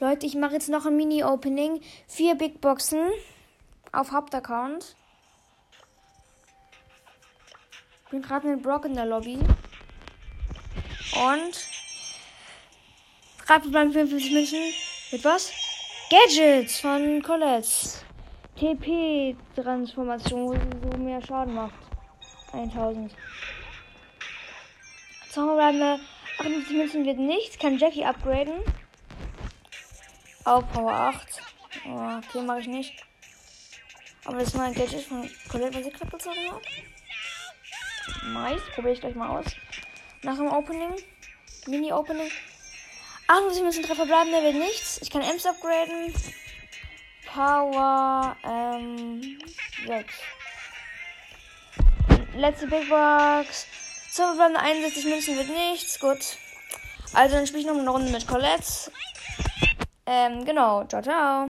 Leute, ich mache jetzt noch ein Mini-Opening. Vier Big Boxen auf Hauptaccount. Bin gerade mit Brock in der Lobby. Und. Gerade beim 55 Münzen. Mit was? Gadgets von Colette. TP-Transformation, wo sie so mehr Schaden macht. 1000. Zauberbleibe 58 Münzen wird nichts. Kann Jackie upgraden. Auch Power 8. Oh, okay, mache ich nicht. Aber das mein Gadget von Colette, was ich gerade gezogen habe. Nice. Probiere ich gleich mal aus. Nach dem Opening. Mini-Opening. 58 Münzen Treffer bleiben, der wird nichts. Ich kann Ems upgraden. Power ähm, 6. Letzte Big Box. Zauberbleiben 61 Münzen wird nichts. Gut. Also dann spiele ich noch eine Runde mit Colette. Ähm, genau. Ciao, ciao.